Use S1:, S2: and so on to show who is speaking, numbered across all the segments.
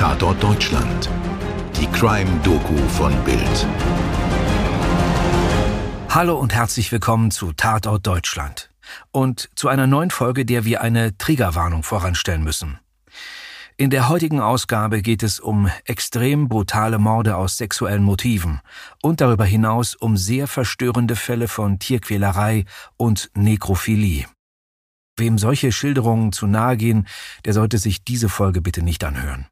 S1: Tatort Deutschland. Die Crime-Doku von Bild.
S2: Hallo und herzlich willkommen zu Tatort Deutschland. Und zu einer neuen Folge, der wir eine Triggerwarnung voranstellen müssen. In der heutigen Ausgabe geht es um extrem brutale Morde aus sexuellen Motiven und darüber hinaus um sehr verstörende Fälle von Tierquälerei und Nekrophilie. Wem solche Schilderungen zu nahe gehen, der sollte sich diese Folge bitte nicht anhören.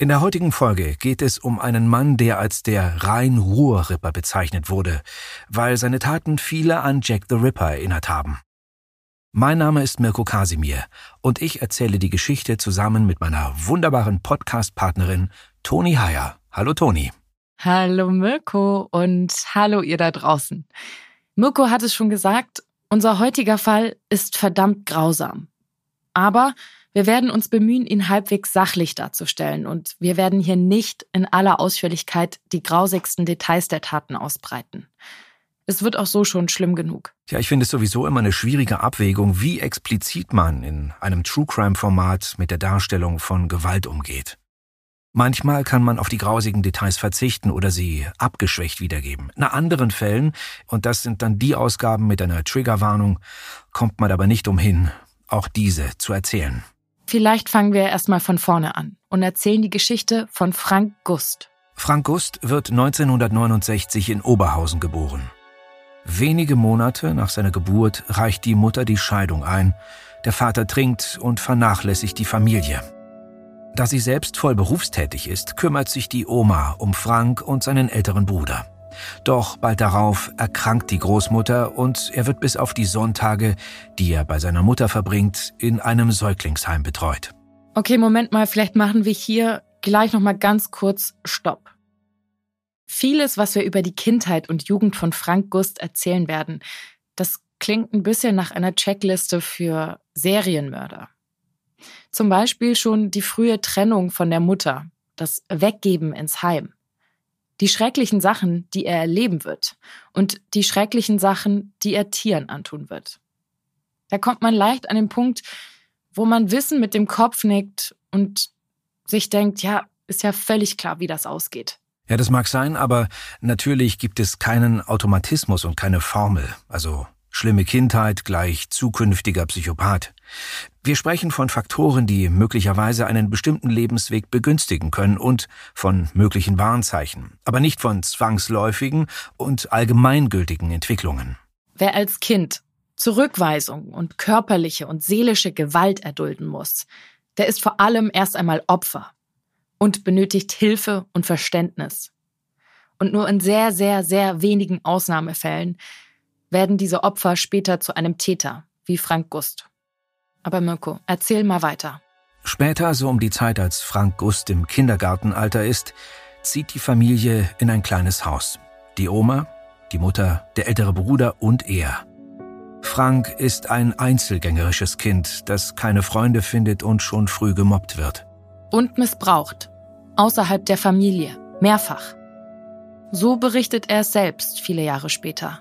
S2: In der heutigen Folge geht es um einen Mann, der als der Rhein-Ruhr-Ripper bezeichnet wurde, weil seine Taten viele an Jack the Ripper erinnert haben. Mein Name ist Mirko Kasimir und ich erzähle die Geschichte zusammen mit meiner wunderbaren Podcast-Partnerin Toni Heyer. Hallo Toni.
S3: Hallo Mirko und hallo ihr da draußen. Mirko hat es schon gesagt, unser heutiger Fall ist verdammt grausam. Aber wir werden uns bemühen, ihn halbwegs sachlich darzustellen und wir werden hier nicht in aller Ausführlichkeit die grausigsten Details der Taten ausbreiten. Es wird auch so schon schlimm genug.
S2: Ja, ich finde es sowieso immer eine schwierige Abwägung, wie explizit man in einem True Crime Format mit der Darstellung von Gewalt umgeht. Manchmal kann man auf die grausigen Details verzichten oder sie abgeschwächt wiedergeben. In anderen Fällen, und das sind dann die Ausgaben mit einer Triggerwarnung, kommt man aber nicht umhin, auch diese zu erzählen.
S3: Vielleicht fangen wir erstmal von vorne an und erzählen die Geschichte von Frank Gust.
S2: Frank Gust wird 1969 in Oberhausen geboren. Wenige Monate nach seiner Geburt reicht die Mutter die Scheidung ein. Der Vater trinkt und vernachlässigt die Familie. Da sie selbst voll berufstätig ist, kümmert sich die Oma um Frank und seinen älteren Bruder. Doch bald darauf erkrankt die Großmutter und er wird bis auf die Sonntage, die er bei seiner Mutter verbringt, in einem Säuglingsheim betreut.
S3: Okay, Moment mal, vielleicht machen wir hier gleich noch mal ganz kurz Stopp. Vieles, was wir über die Kindheit und Jugend von Frank Gust erzählen werden, das klingt ein bisschen nach einer Checkliste für Serienmörder. Zum Beispiel schon die frühe Trennung von der Mutter, das Weggeben ins Heim, die schrecklichen Sachen, die er erleben wird und die schrecklichen Sachen, die er Tieren antun wird. Da kommt man leicht an den Punkt, wo man Wissen mit dem Kopf nickt und sich denkt, ja, ist ja völlig klar, wie das ausgeht.
S2: Ja, das mag sein, aber natürlich gibt es keinen Automatismus und keine Formel. Also schlimme Kindheit gleich zukünftiger Psychopath. Wir sprechen von Faktoren, die möglicherweise einen bestimmten Lebensweg begünstigen können und von möglichen Warnzeichen, aber nicht von zwangsläufigen und allgemeingültigen Entwicklungen.
S3: Wer als Kind Zurückweisung und körperliche und seelische Gewalt erdulden muss, der ist vor allem erst einmal Opfer und benötigt Hilfe und Verständnis. Und nur in sehr, sehr, sehr wenigen Ausnahmefällen werden diese Opfer später zu einem Täter, wie Frank Gust. Aber Mirko, erzähl mal weiter.
S2: Später, so um die Zeit, als Frank Gust im Kindergartenalter ist, zieht die Familie in ein kleines Haus. Die Oma, die Mutter, der ältere Bruder und er. Frank ist ein einzelgängerisches Kind, das keine Freunde findet und schon früh gemobbt wird.
S3: Und missbraucht außerhalb der Familie, mehrfach. So berichtet er es selbst viele Jahre später.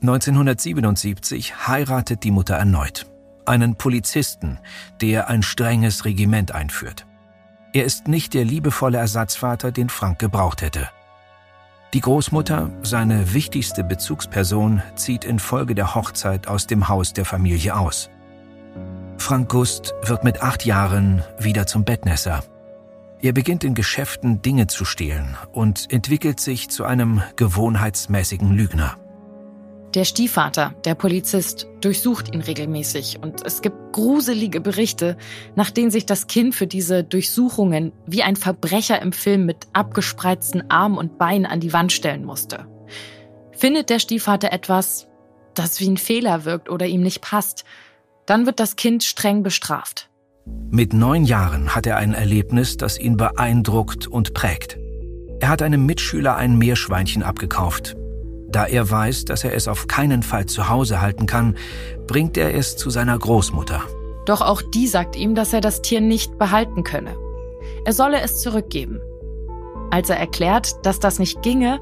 S2: 1977 heiratet die Mutter erneut. Einen Polizisten, der ein strenges Regiment einführt. Er ist nicht der liebevolle Ersatzvater, den Frank gebraucht hätte. Die Großmutter, seine wichtigste Bezugsperson, zieht infolge der Hochzeit aus dem Haus der Familie aus. Frank Gust wird mit acht Jahren wieder zum Bettnässer er beginnt in Geschäften Dinge zu stehlen und entwickelt sich zu einem gewohnheitsmäßigen Lügner.
S3: Der Stiefvater, der Polizist, durchsucht ihn regelmäßig und es gibt gruselige Berichte, nach denen sich das Kind für diese Durchsuchungen wie ein Verbrecher im Film mit abgespreizten Armen und Beinen an die Wand stellen musste. Findet der Stiefvater etwas, das wie ein Fehler wirkt oder ihm nicht passt, dann wird das Kind streng bestraft.
S2: Mit neun Jahren hat er ein Erlebnis, das ihn beeindruckt und prägt. Er hat einem Mitschüler ein Meerschweinchen abgekauft. Da er weiß, dass er es auf keinen Fall zu Hause halten kann, bringt er es zu seiner Großmutter.
S3: Doch auch die sagt ihm, dass er das Tier nicht behalten könne. Er solle es zurückgeben. Als er erklärt, dass das nicht ginge,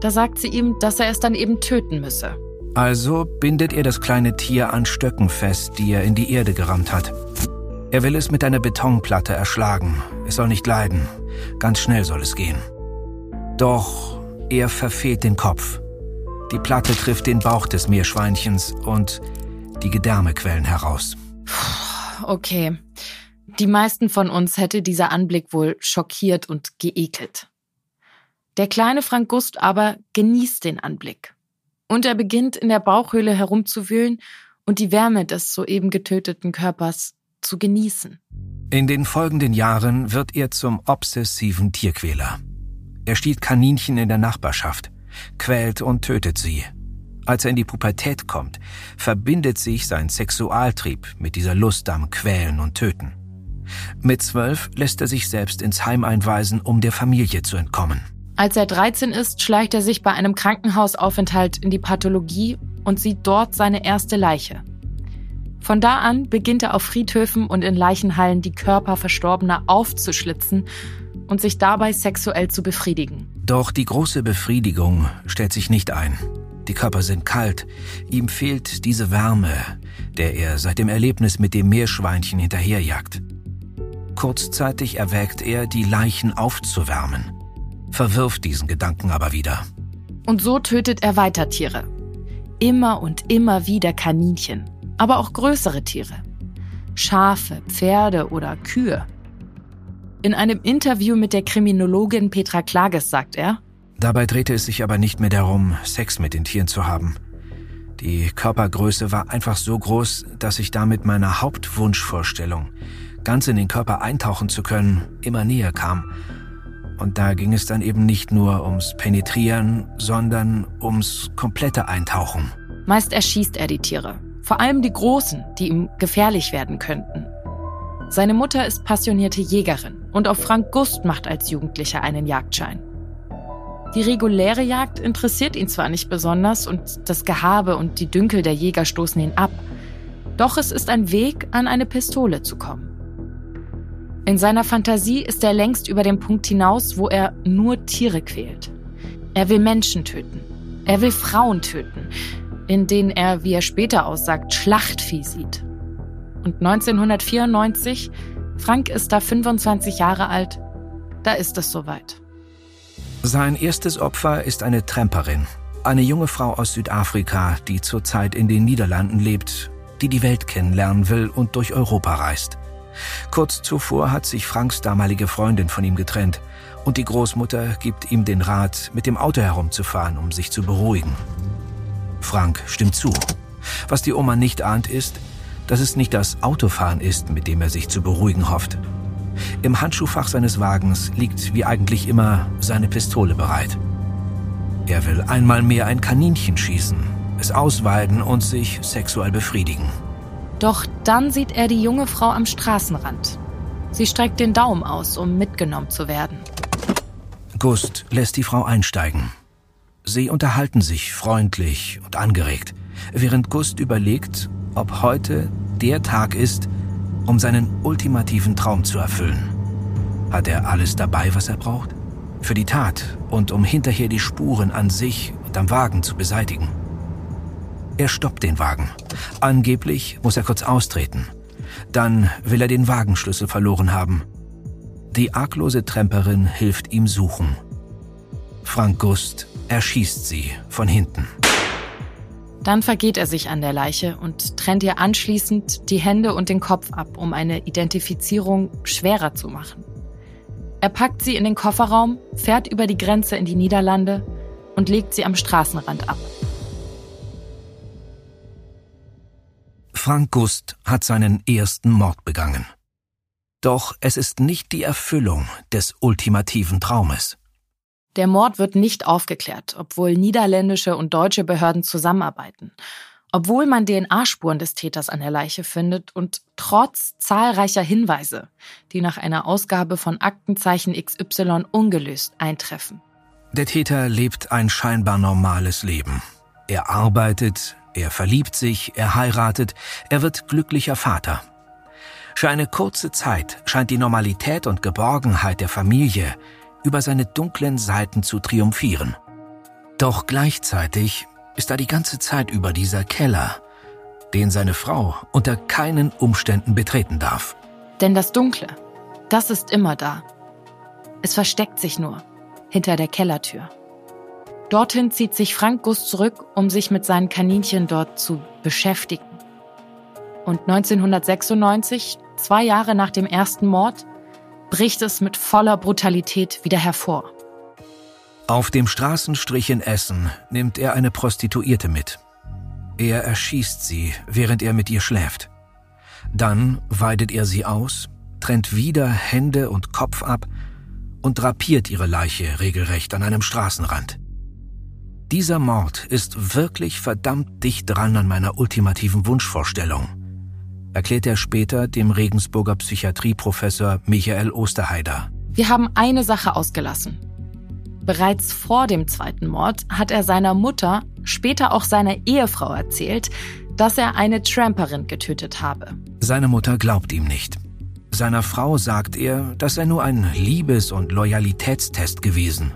S3: da sagt sie ihm, dass er es dann eben töten müsse.
S2: Also bindet er das kleine Tier an Stöcken fest, die er in die Erde gerammt hat. Er will es mit einer Betonplatte erschlagen. Es soll nicht leiden. Ganz schnell soll es gehen. Doch er verfehlt den Kopf. Die Platte trifft den Bauch des Meerschweinchens und die Gedärme quellen heraus.
S3: Okay. Die meisten von uns hätte dieser Anblick wohl schockiert und geekelt. Der kleine Frank Gust aber genießt den Anblick. Und er beginnt in der Bauchhöhle herumzuwühlen und die Wärme des soeben getöteten Körpers zu genießen.
S2: In den folgenden Jahren wird er zum obsessiven Tierquäler. Er stiehlt Kaninchen in der Nachbarschaft, quält und tötet sie. Als er in die Pubertät kommt, verbindet sich sein Sexualtrieb mit dieser Lust am Quälen und Töten. Mit zwölf lässt er sich selbst ins Heim einweisen, um der Familie zu entkommen.
S3: Als er 13 ist, schleicht er sich bei einem Krankenhausaufenthalt in die Pathologie und sieht dort seine erste Leiche. Von da an beginnt er auf Friedhöfen und in Leichenhallen die Körper Verstorbener aufzuschlitzen und sich dabei sexuell zu befriedigen.
S2: Doch die große Befriedigung stellt sich nicht ein. Die Körper sind kalt, ihm fehlt diese Wärme, der er seit dem Erlebnis mit dem Meerschweinchen hinterherjagt. Kurzzeitig erwägt er, die Leichen aufzuwärmen, verwirft diesen Gedanken aber wieder.
S3: Und so tötet er weiter Tiere. Immer und immer wieder Kaninchen, aber auch größere Tiere. Schafe, Pferde oder Kühe. In einem Interview mit der Kriminologin Petra Klages sagt er,
S2: Dabei drehte es sich aber nicht mehr darum, Sex mit den Tieren zu haben. Die Körpergröße war einfach so groß, dass ich damit meiner Hauptwunschvorstellung, ganz in den Körper eintauchen zu können, immer näher kam. Und da ging es dann eben nicht nur ums Penetrieren, sondern ums komplette Eintauchen.
S3: Meist erschießt er die Tiere, vor allem die großen, die ihm gefährlich werden könnten. Seine Mutter ist passionierte Jägerin und auch Frank Gust macht als Jugendlicher einen Jagdschein. Die reguläre Jagd interessiert ihn zwar nicht besonders und das Gehabe und die Dünkel der Jäger stoßen ihn ab, doch es ist ein Weg, an eine Pistole zu kommen. In seiner Fantasie ist er längst über den Punkt hinaus, wo er nur Tiere quält. Er will Menschen töten. Er will Frauen töten, in denen er, wie er später aussagt, Schlachtvieh sieht. Und 1994, Frank ist da 25 Jahre alt, da ist es soweit.
S2: Sein erstes Opfer ist eine Tramperin, eine junge Frau aus Südafrika, die zurzeit in den Niederlanden lebt, die die Welt kennenlernen will und durch Europa reist. Kurz zuvor hat sich Franks damalige Freundin von ihm getrennt und die Großmutter gibt ihm den Rat, mit dem Auto herumzufahren, um sich zu beruhigen. Frank stimmt zu. Was die Oma nicht ahnt ist, dass es nicht das Autofahren ist, mit dem er sich zu beruhigen hofft. Im Handschuhfach seines Wagens liegt wie eigentlich immer seine Pistole bereit. Er will einmal mehr ein Kaninchen schießen, es ausweiden und sich sexuell befriedigen.
S3: Doch dann sieht er die junge Frau am Straßenrand. Sie streckt den Daumen aus, um mitgenommen zu werden.
S2: Gust lässt die Frau einsteigen. Sie unterhalten sich freundlich und angeregt, während Gust überlegt, ob heute der Tag ist, um seinen ultimativen Traum zu erfüllen. Hat er alles dabei, was er braucht? Für die Tat und um hinterher die Spuren an sich und am Wagen zu beseitigen. Er stoppt den Wagen. Angeblich muss er kurz austreten. Dann will er den Wagenschlüssel verloren haben. Die arglose Tremperin hilft ihm suchen. Frank Gust erschießt sie von hinten.
S3: Dann vergeht er sich an der Leiche und trennt ihr anschließend die Hände und den Kopf ab, um eine Identifizierung schwerer zu machen. Er packt sie in den Kofferraum, fährt über die Grenze in die Niederlande und legt sie am Straßenrand ab.
S2: Frank Gust hat seinen ersten Mord begangen. Doch es ist nicht die Erfüllung des ultimativen Traumes.
S3: Der Mord wird nicht aufgeklärt, obwohl niederländische und deutsche Behörden zusammenarbeiten. Obwohl man DNA-Spuren des Täters an der Leiche findet und trotz zahlreicher Hinweise, die nach einer Ausgabe von Aktenzeichen XY ungelöst eintreffen.
S2: Der Täter lebt ein scheinbar normales Leben. Er arbeitet, er verliebt sich, er heiratet, er wird glücklicher Vater. Für eine kurze Zeit scheint die Normalität und Geborgenheit der Familie über seine dunklen Seiten zu triumphieren. Doch gleichzeitig ist da die ganze Zeit über dieser Keller, den seine Frau unter keinen Umständen betreten darf.
S3: Denn das Dunkle, das ist immer da. Es versteckt sich nur hinter der Kellertür. Dorthin zieht sich Frank Gust zurück, um sich mit seinen Kaninchen dort zu beschäftigen. Und 1996, zwei Jahre nach dem ersten Mord, bricht es mit voller Brutalität wieder hervor.
S2: Auf dem Straßenstrich in Essen nimmt er eine Prostituierte mit. Er erschießt sie, während er mit ihr schläft. Dann weidet er sie aus, trennt wieder Hände und Kopf ab und drapiert ihre Leiche regelrecht an einem Straßenrand. Dieser Mord ist wirklich verdammt dicht dran an meiner ultimativen Wunschvorstellung, erklärt er später dem Regensburger Psychiatrieprofessor Michael Osterheider.
S3: Wir haben eine Sache ausgelassen. Bereits vor dem zweiten Mord hat er seiner Mutter, später auch seiner Ehefrau erzählt, dass er eine Tramperin getötet habe.
S2: Seine Mutter glaubt ihm nicht. Seiner Frau sagt er, das sei nur ein Liebes- und Loyalitätstest gewesen.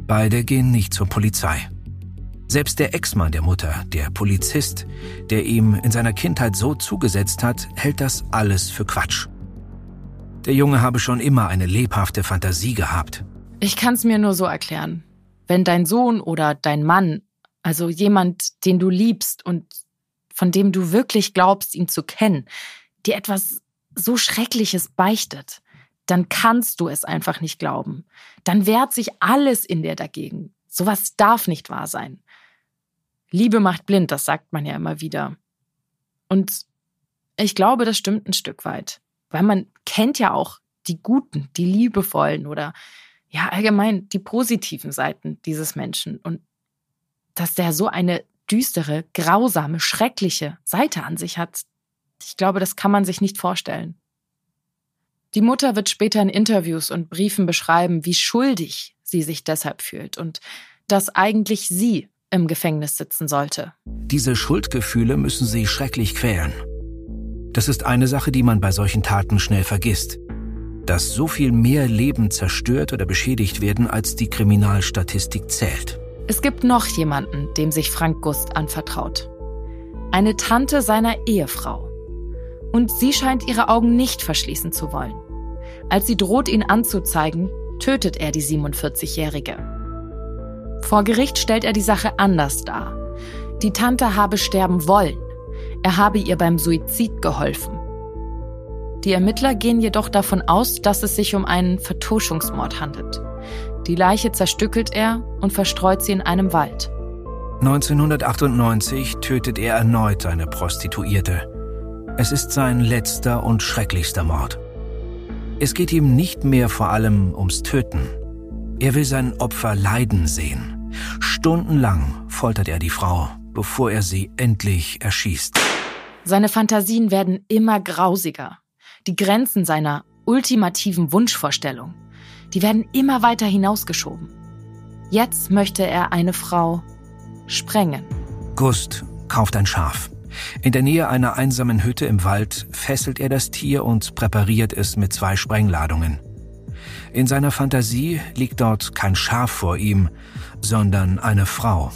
S2: Beide gehen nicht zur Polizei. Selbst der Ex-Mann der Mutter, der Polizist, der ihm in seiner Kindheit so zugesetzt hat, hält das alles für Quatsch. Der Junge habe schon immer eine lebhafte Fantasie gehabt.
S3: Ich kann es mir nur so erklären. Wenn dein Sohn oder dein Mann, also jemand, den du liebst und von dem du wirklich glaubst, ihn zu kennen, dir etwas so Schreckliches beichtet, dann kannst du es einfach nicht glauben. Dann wehrt sich alles in dir dagegen. Sowas darf nicht wahr sein. Liebe macht blind, das sagt man ja immer wieder. Und ich glaube, das stimmt ein Stück weit. Weil man kennt ja auch die guten, die liebevollen oder ja allgemein die positiven Seiten dieses Menschen. Und dass der so eine düstere, grausame, schreckliche Seite an sich hat, ich glaube, das kann man sich nicht vorstellen. Die Mutter wird später in Interviews und Briefen beschreiben, wie schuldig sie sich deshalb fühlt und dass eigentlich sie im Gefängnis sitzen sollte.
S2: Diese Schuldgefühle müssen sie schrecklich quälen. Das ist eine Sache, die man bei solchen Taten schnell vergisst. Dass so viel mehr Leben zerstört oder beschädigt werden, als die Kriminalstatistik zählt.
S3: Es gibt noch jemanden, dem sich Frank Gust anvertraut. Eine Tante seiner Ehefrau. Und sie scheint ihre Augen nicht verschließen zu wollen. Als sie droht, ihn anzuzeigen, tötet er die 47-Jährige. Vor Gericht stellt er die Sache anders dar. Die Tante habe sterben wollen. Er habe ihr beim Suizid geholfen. Die Ermittler gehen jedoch davon aus, dass es sich um einen Vertuschungsmord handelt. Die Leiche zerstückelt er und verstreut sie in einem Wald.
S2: 1998 tötet er erneut eine Prostituierte. Es ist sein letzter und schrecklichster Mord. Es geht ihm nicht mehr vor allem ums Töten. Er will sein Opfer leiden sehen. Stundenlang foltert er die Frau, bevor er sie endlich erschießt.
S3: Seine Fantasien werden immer grausiger. Die Grenzen seiner ultimativen Wunschvorstellung, die werden immer weiter hinausgeschoben. Jetzt möchte er eine Frau sprengen.
S2: Gust kauft ein Schaf. In der Nähe einer einsamen Hütte im Wald fesselt er das Tier und präpariert es mit zwei Sprengladungen. In seiner Fantasie liegt dort kein Schaf vor ihm, sondern eine Frau.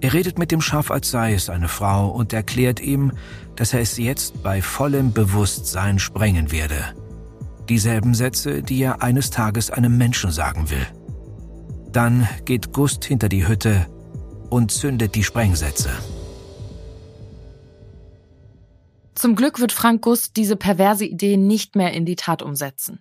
S2: Er redet mit dem Schaf, als sei es eine Frau, und erklärt ihm, dass er es jetzt bei vollem Bewusstsein sprengen werde. Dieselben Sätze, die er eines Tages einem Menschen sagen will. Dann geht Gust hinter die Hütte und zündet die Sprengsätze.
S3: Zum Glück wird Frank Gust diese perverse Idee nicht mehr in die Tat umsetzen.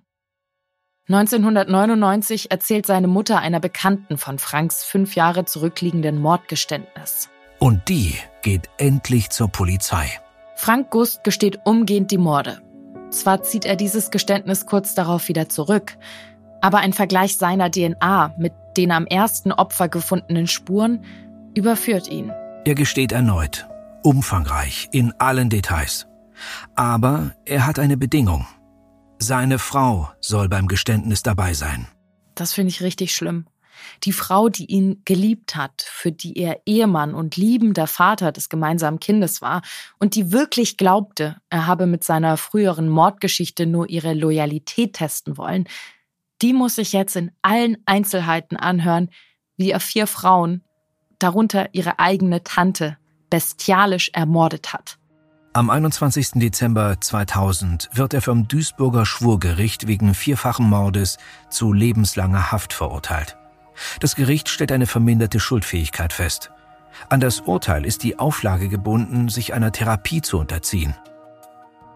S3: 1999 erzählt seine Mutter einer Bekannten von Franks fünf Jahre zurückliegenden Mordgeständnis.
S2: Und die geht endlich zur Polizei.
S3: Frank Gust gesteht umgehend die Morde. Zwar zieht er dieses Geständnis kurz darauf wieder zurück, aber ein Vergleich seiner DNA mit den am ersten Opfer gefundenen Spuren überführt ihn.
S2: Er gesteht erneut, umfangreich, in allen Details. Aber er hat eine Bedingung. Seine Frau soll beim Geständnis dabei sein.
S3: Das finde ich richtig schlimm. Die Frau, die ihn geliebt hat, für die er Ehemann und liebender Vater des gemeinsamen Kindes war und die wirklich glaubte, er habe mit seiner früheren Mordgeschichte nur ihre Loyalität testen wollen, die muss sich jetzt in allen Einzelheiten anhören, wie er vier Frauen, darunter ihre eigene Tante, bestialisch ermordet hat.
S2: Am 21. Dezember 2000 wird er vom Duisburger Schwurgericht wegen vierfachen Mordes zu lebenslanger Haft verurteilt. Das Gericht stellt eine verminderte Schuldfähigkeit fest. An das Urteil ist die Auflage gebunden, sich einer Therapie zu unterziehen.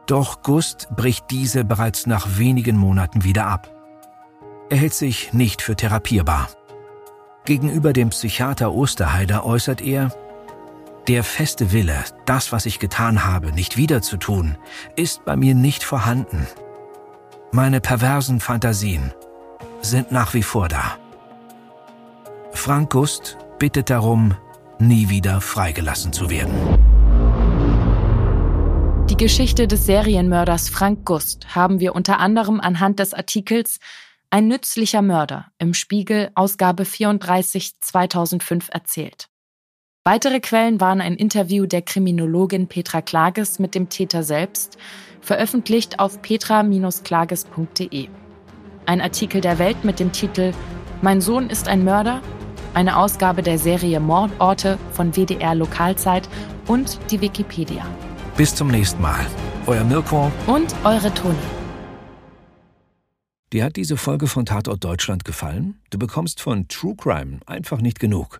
S2: Doch Gust bricht diese bereits nach wenigen Monaten wieder ab. Er hält sich nicht für therapierbar. Gegenüber dem Psychiater Osterheider äußert er, der feste Wille, das, was ich getan habe, nicht wiederzutun, ist bei mir nicht vorhanden. Meine perversen Fantasien sind nach wie vor da. Frank Gust bittet darum, nie wieder freigelassen zu werden.
S3: Die Geschichte des Serienmörders Frank Gust haben wir unter anderem anhand des Artikels Ein nützlicher Mörder im Spiegel Ausgabe 34 2005 erzählt. Weitere Quellen waren ein Interview der Kriminologin Petra Klages mit dem Täter selbst, veröffentlicht auf petra-klages.de. Ein Artikel der Welt mit dem Titel Mein Sohn ist ein Mörder, eine Ausgabe der Serie Mordorte von WDR Lokalzeit und die Wikipedia.
S2: Bis zum nächsten Mal. Euer Mirko
S3: und eure Toni.
S2: Dir hat diese Folge von Tatort Deutschland gefallen? Du bekommst von True Crime einfach nicht genug.